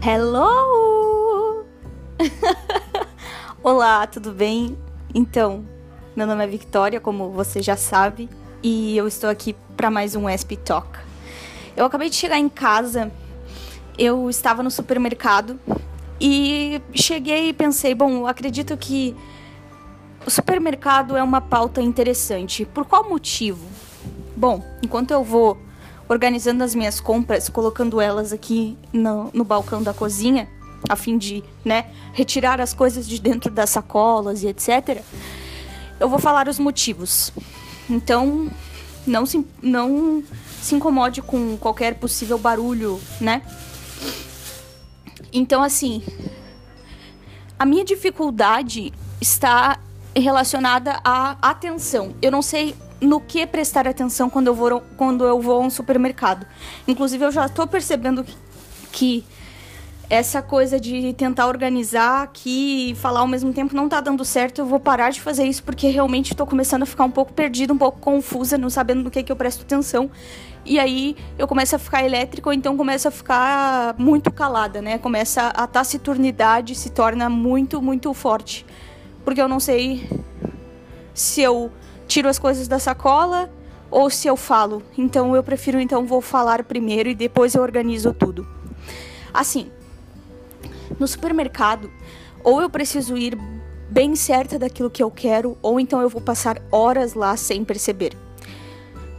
Hello! Olá, tudo bem? Então, meu nome é Victoria, como você já sabe, e eu estou aqui para mais um ESP Talk. Eu acabei de chegar em casa, eu estava no supermercado e cheguei e pensei, bom, acredito que o supermercado é uma pauta interessante. Por qual motivo? Bom, enquanto eu vou organizando as minhas compras, colocando elas aqui no, no balcão da cozinha, a fim de, né, retirar as coisas de dentro das sacolas e etc. Eu vou falar os motivos. Então, não se, não se incomode com qualquer possível barulho, né? Então, assim, a minha dificuldade está relacionada à atenção. Eu não sei no que prestar atenção quando eu vou, quando eu vou a um supermercado. Inclusive, eu já estou percebendo que, essa coisa de tentar organizar aqui e falar ao mesmo tempo não está dando certo. Eu vou parar de fazer isso porque realmente estou começando a ficar um pouco perdida, um pouco confusa, não sabendo no que, que eu presto atenção. E aí eu começo a ficar elétrica ou então começo a ficar muito calada, né? Começa a taciturnidade se torna muito, muito forte. Porque eu não sei se eu tiro as coisas da sacola ou se eu falo. Então eu prefiro então vou falar primeiro e depois eu organizo tudo. Assim, no supermercado, ou eu preciso ir bem certa daquilo que eu quero, ou então eu vou passar horas lá sem perceber.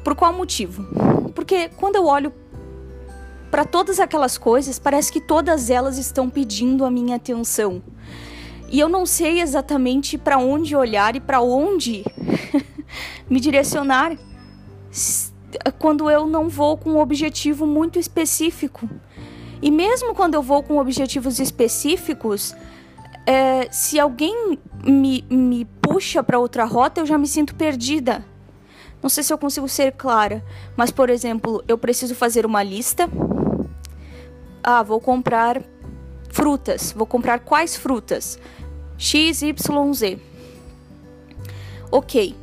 Por qual motivo? Porque quando eu olho para todas aquelas coisas, parece que todas elas estão pedindo a minha atenção. E eu não sei exatamente para onde olhar e para onde me direcionar quando eu não vou com um objetivo muito específico. E mesmo quando eu vou com objetivos específicos, é, se alguém me, me puxa para outra rota, eu já me sinto perdida. Não sei se eu consigo ser clara, mas por exemplo, eu preciso fazer uma lista. Ah, vou comprar frutas. Vou comprar quais frutas? X, Y, Z. Ok.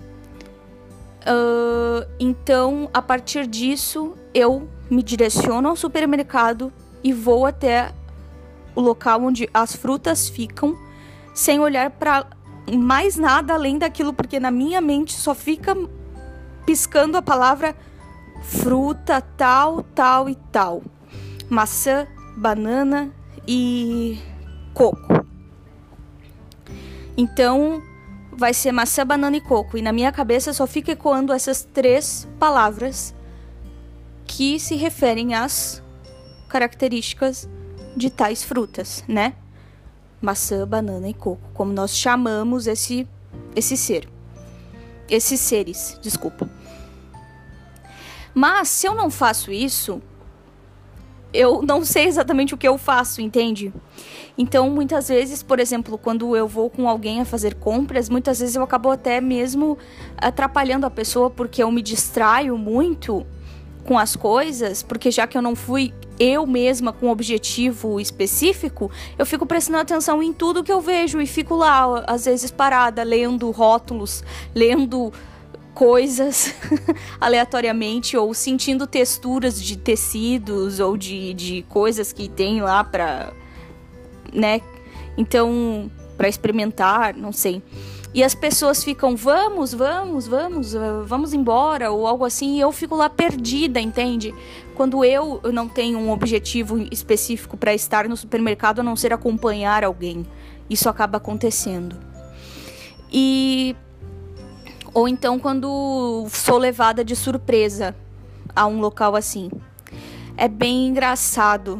Uh, então, a partir disso, eu me direciono ao supermercado e vou até o local onde as frutas ficam, sem olhar para mais nada além daquilo, porque na minha mente só fica piscando a palavra fruta tal, tal e tal. Maçã, banana e coco. Então, vai ser maçã, banana e coco. E na minha cabeça só fica ecoando essas três palavras que se referem às características de tais frutas, né? Maçã, banana e coco, como nós chamamos esse esse ser. Esses seres, desculpa. Mas se eu não faço isso, eu não sei exatamente o que eu faço, entende? Então, muitas vezes, por exemplo, quando eu vou com alguém a fazer compras, muitas vezes eu acabo até mesmo atrapalhando a pessoa porque eu me distraio muito com as coisas, porque já que eu não fui eu mesma com um objetivo específico, eu fico prestando atenção em tudo que eu vejo e fico lá, às vezes parada, lendo rótulos, lendo coisas aleatoriamente ou sentindo texturas de tecidos ou de, de coisas que tem lá para né? Então, para experimentar, não sei. E as pessoas ficam, vamos, vamos, vamos, vamos embora, ou algo assim, e eu fico lá perdida, entende? Quando eu não tenho um objetivo específico para estar no supermercado a não ser acompanhar alguém. Isso acaba acontecendo. E. Ou então quando sou levada de surpresa a um local assim. É bem engraçado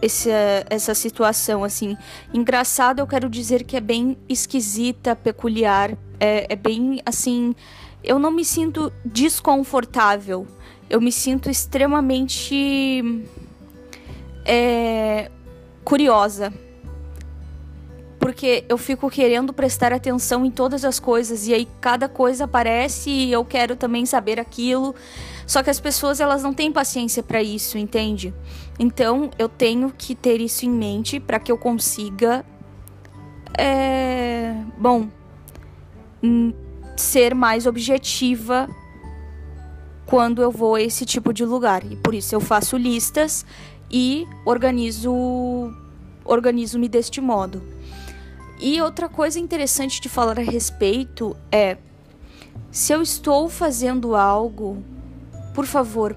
essa, essa situação, assim. Engraçado, eu quero dizer que é bem esquisita, peculiar, é, é bem, assim... Eu não me sinto desconfortável, eu me sinto extremamente é, curiosa. Porque eu fico querendo prestar atenção em todas as coisas e aí cada coisa aparece e eu quero também saber aquilo. Só que as pessoas elas não têm paciência para isso, entende? Então eu tenho que ter isso em mente para que eu consiga, é, bom, ser mais objetiva quando eu vou a esse tipo de lugar. E por isso eu faço listas e organizo organizo-me deste modo. E outra coisa interessante de falar a respeito é se eu estou fazendo algo, por favor,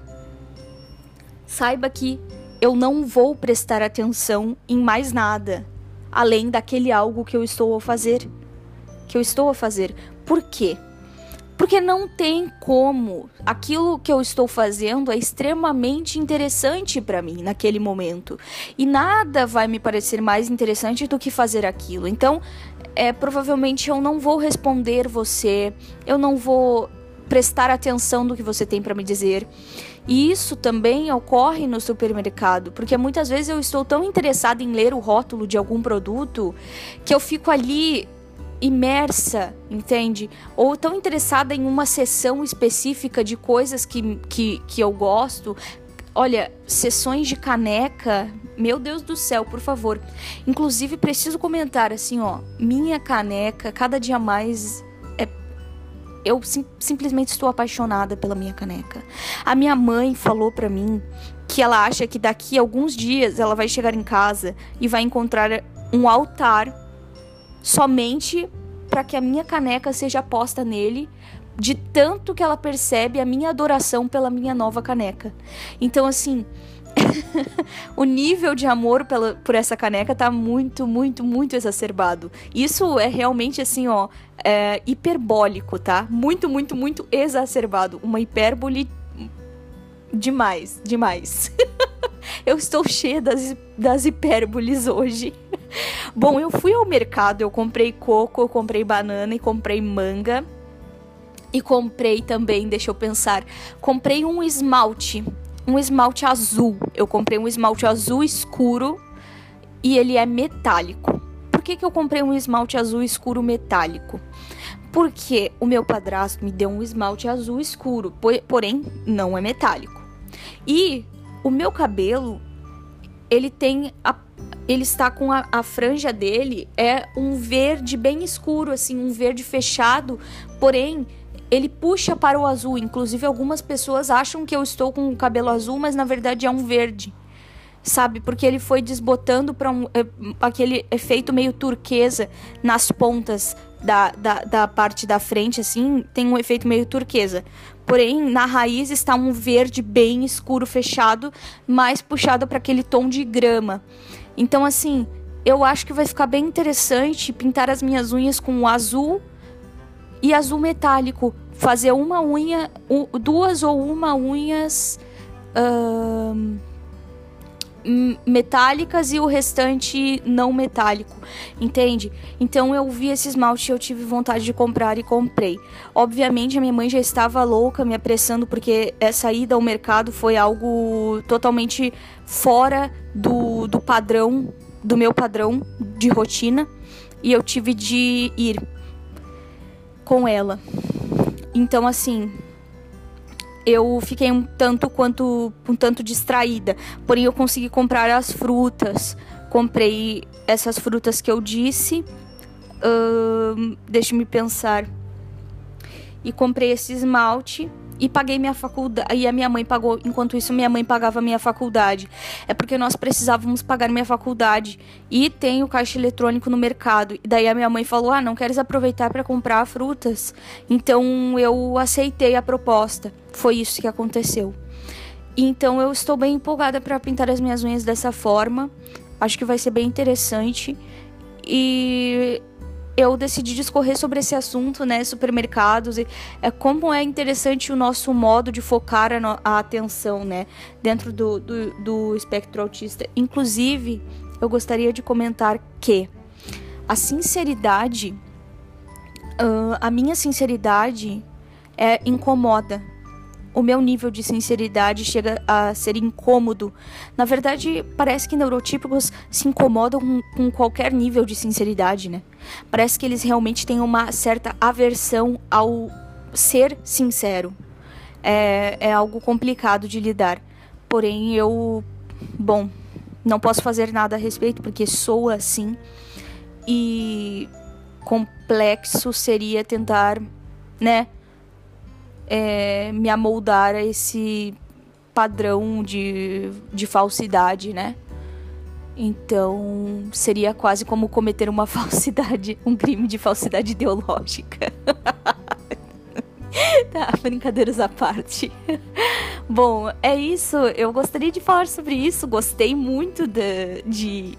saiba que eu não vou prestar atenção em mais nada além daquele algo que eu estou a fazer. Que eu estou a fazer. Por quê? Porque não tem como. Aquilo que eu estou fazendo é extremamente interessante para mim naquele momento. E nada vai me parecer mais interessante do que fazer aquilo. Então, é, provavelmente eu não vou responder você, eu não vou prestar atenção no que você tem para me dizer. E isso também ocorre no supermercado, porque muitas vezes eu estou tão interessada em ler o rótulo de algum produto que eu fico ali imersa, entende? Ou tão interessada em uma sessão específica de coisas que, que, que eu gosto. Olha, sessões de caneca, meu Deus do céu, por favor. Inclusive, preciso comentar assim, ó, minha caneca, cada dia mais é eu sim, simplesmente estou apaixonada pela minha caneca. A minha mãe falou para mim que ela acha que daqui a alguns dias ela vai chegar em casa e vai encontrar um altar somente para que a minha caneca seja posta nele, de tanto que ela percebe a minha adoração pela minha nova caneca. Então, assim, o nível de amor pela, por essa caneca tá muito, muito, muito exacerbado. Isso é realmente assim, ó, é, hiperbólico, tá? Muito, muito, muito exacerbado. Uma hipérbole demais, demais. eu estou cheia das, das hipérboles hoje. Bom, eu fui ao mercado, eu comprei coco, eu comprei banana e comprei manga. E comprei também, deixa eu pensar, comprei um esmalte, um esmalte azul. Eu comprei um esmalte azul escuro e ele é metálico. Por que, que eu comprei um esmalte azul escuro metálico? Porque o meu padrasto me deu um esmalte azul escuro, porém não é metálico. E o meu cabelo, ele tem a ele está com a, a, franja dele é um verde bem escuro, assim, um verde fechado, porém ele puxa para o azul. Inclusive, algumas pessoas acham que eu estou com o cabelo azul, mas na verdade é um verde, sabe? Porque ele foi desbotando para um, é, aquele efeito meio turquesa nas pontas da, da, da parte da frente, assim, tem um efeito meio turquesa. Porém, na raiz está um verde bem escuro, fechado, mais puxado para aquele tom de grama. Então, assim, eu acho que vai ficar bem interessante pintar as minhas unhas com azul e azul metálico. Fazer uma unha, duas ou uma unhas. Uh, metálicas e o restante não metálico, entende? Então eu vi esse esmalte e eu tive vontade de comprar e comprei. Obviamente a minha mãe já estava louca me apressando porque essa ida ao mercado foi algo totalmente fora do, do padrão, do meu padrão de rotina e eu tive de ir com ela. Então assim, eu fiquei um tanto quanto um tanto distraída. Porém, eu consegui comprar as frutas. Comprei essas frutas que eu disse. Uh, Deixa-me pensar. E comprei esse esmalte e paguei minha faculdade. E a minha mãe pagou, enquanto isso, minha mãe pagava minha faculdade. É porque nós precisávamos pagar minha faculdade. E tem o caixa eletrônico no mercado. E daí a minha mãe falou: Ah, não queres aproveitar para comprar frutas? Então eu aceitei a proposta. Foi isso que aconteceu. Então eu estou bem empolgada para pintar as minhas unhas dessa forma. Acho que vai ser bem interessante. E eu decidi discorrer sobre esse assunto, né, supermercados e é como é interessante o nosso modo de focar a, no, a atenção, né, dentro do, do, do espectro autista. Inclusive, eu gostaria de comentar que a sinceridade, uh, a minha sinceridade é incomoda o meu nível de sinceridade chega a ser incômodo. Na verdade, parece que neurotípicos se incomodam com, com, qualquer nível de sinceridade, né? Parece que eles realmente têm uma certa aversão ao ser sincero. É, é algo complicado de lidar. Porém, eu. Bom, não posso fazer nada a respeito porque sou assim. E complexo seria tentar, né? É, me amoldar a esse padrão de, de falsidade, né? Então, seria quase como cometer uma falsidade, um crime de falsidade ideológica. tá, brincadeiras à parte. Bom, é isso. Eu gostaria de falar sobre isso. Gostei muito de, de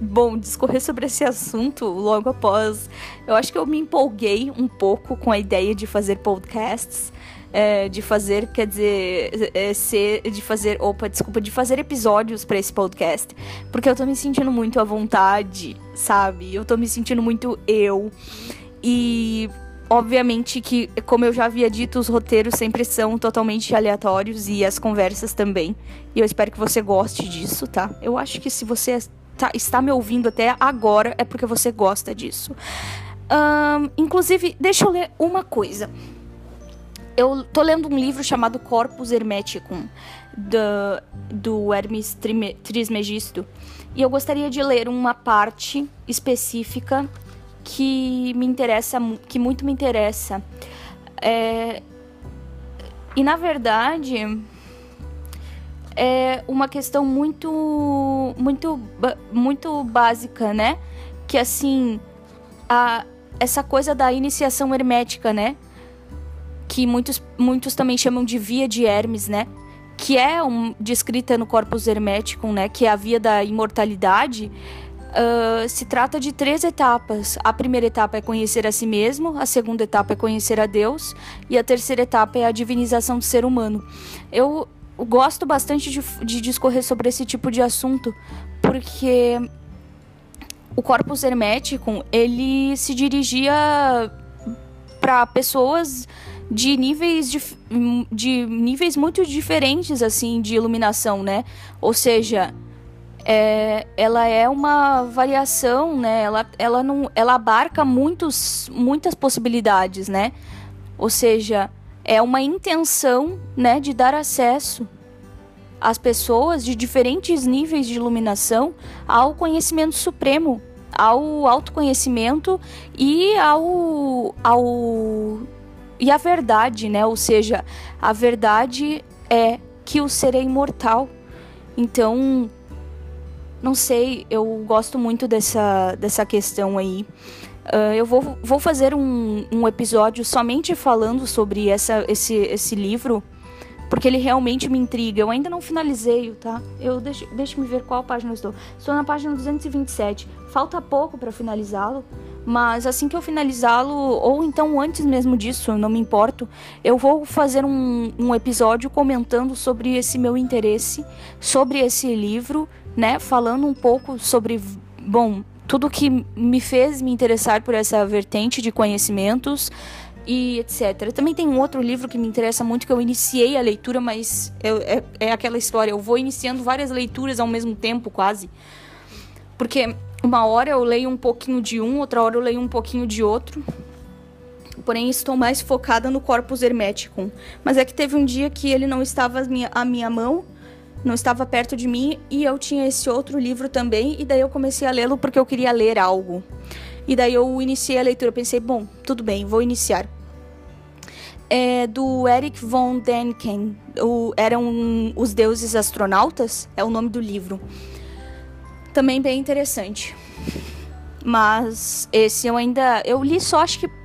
bom, discorrer sobre esse assunto logo após. Eu acho que eu me empolguei um pouco com a ideia de fazer podcasts. É, de fazer, quer dizer, é, ser, de fazer, opa, desculpa, de fazer episódios para esse podcast, porque eu tô me sentindo muito à vontade, sabe? Eu tô me sentindo muito eu. E obviamente que, como eu já havia dito, os roteiros sempre são totalmente aleatórios e as conversas também. E eu espero que você goste disso, tá? Eu acho que se você tá, está me ouvindo até agora é porque você gosta disso. Um, inclusive, deixa eu ler uma coisa. Eu tô lendo um livro chamado Corpus Hermeticum, do, do Hermes Trismegisto, e eu gostaria de ler uma parte específica que me interessa, que muito me interessa. É, e na verdade, é uma questão muito muito muito básica, né? Que assim, a essa coisa da iniciação hermética, né? Que muitos muitos também chamam de via de Hermes, né? Que é um, descrita no Corpus Hermeticum, né? Que é a via da imortalidade. Uh, se trata de três etapas. A primeira etapa é conhecer a si mesmo, a segunda etapa é conhecer a Deus e a terceira etapa é a divinização do ser humano. Eu gosto bastante de, de discorrer sobre esse tipo de assunto, porque o corpus hermético, ele se dirigia para pessoas de níveis de, de níveis muito diferentes assim de iluminação, né? Ou seja, é, ela é uma variação, né? Ela, ela não, ela abarca muitos, muitas possibilidades, né? Ou seja, é uma intenção, né, de dar acesso às pessoas de diferentes níveis de iluminação ao conhecimento supremo, ao autoconhecimento e ao, ao e a verdade, né? Ou seja, a verdade é que o ser é imortal. Então, não sei, eu gosto muito dessa, dessa questão aí. Uh, eu vou, vou fazer um, um episódio somente falando sobre essa, esse, esse livro, porque ele realmente me intriga. Eu ainda não finalizei, tá? Eu deixa, deixa me ver qual página eu estou. Estou na página 227. Falta pouco para finalizá-lo, mas assim que eu finalizá-lo, ou então antes mesmo disso, eu não me importo, eu vou fazer um, um episódio comentando sobre esse meu interesse, sobre esse livro, né? Falando um pouco sobre, bom, tudo que me fez me interessar por essa vertente de conhecimentos e etc. Também tem um outro livro que me interessa muito, que eu iniciei a leitura, mas eu, é, é aquela história, eu vou iniciando várias leituras ao mesmo tempo, quase. Porque uma hora eu leio um pouquinho de um, outra hora eu leio um pouquinho de outro. Porém, estou mais focada no Corpus Hermeticum. Mas é que teve um dia que ele não estava à minha, à minha mão não estava perto de mim e eu tinha esse outro livro também e daí eu comecei a lê-lo porque eu queria ler algo. E daí eu iniciei a leitura, pensei, bom, tudo bem, vou iniciar. É do Eric von Däniken, o, eram os deuses astronautas, é o nome do livro. Também bem interessante. Mas esse eu ainda eu li só acho que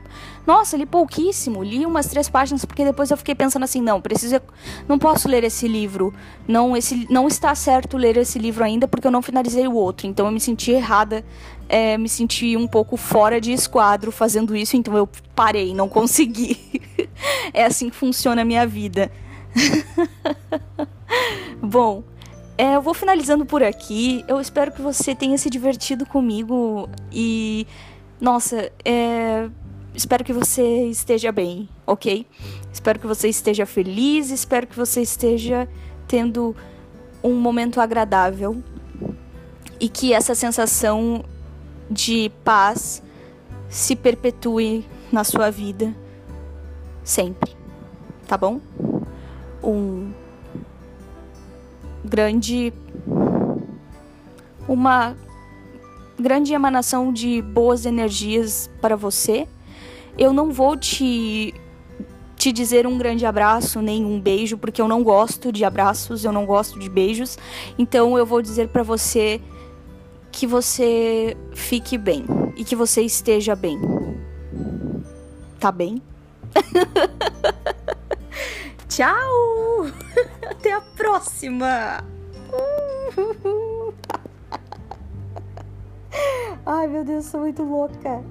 nossa, li pouquíssimo, li umas três páginas porque depois eu fiquei pensando assim, não, preciso, não posso ler esse livro, não, esse, não está certo ler esse livro ainda porque eu não finalizei o outro, então eu me senti errada, é, me senti um pouco fora de esquadro fazendo isso, então eu parei, não consegui. é assim que funciona a minha vida. Bom, é, eu vou finalizando por aqui. Eu espero que você tenha se divertido comigo e nossa, é, espero que você esteja bem, ok? Espero que você esteja feliz, espero que você esteja tendo um momento agradável e que essa sensação de paz se perpetue na sua vida sempre, tá bom? Um grande uma grande emanação de boas energias para você eu não vou te te dizer um grande abraço, nem um beijo, porque eu não gosto de abraços, eu não gosto de beijos. Então eu vou dizer para você que você fique bem e que você esteja bem. Tá bem? Tchau! Até a próxima! Ai meu Deus, sou muito louca.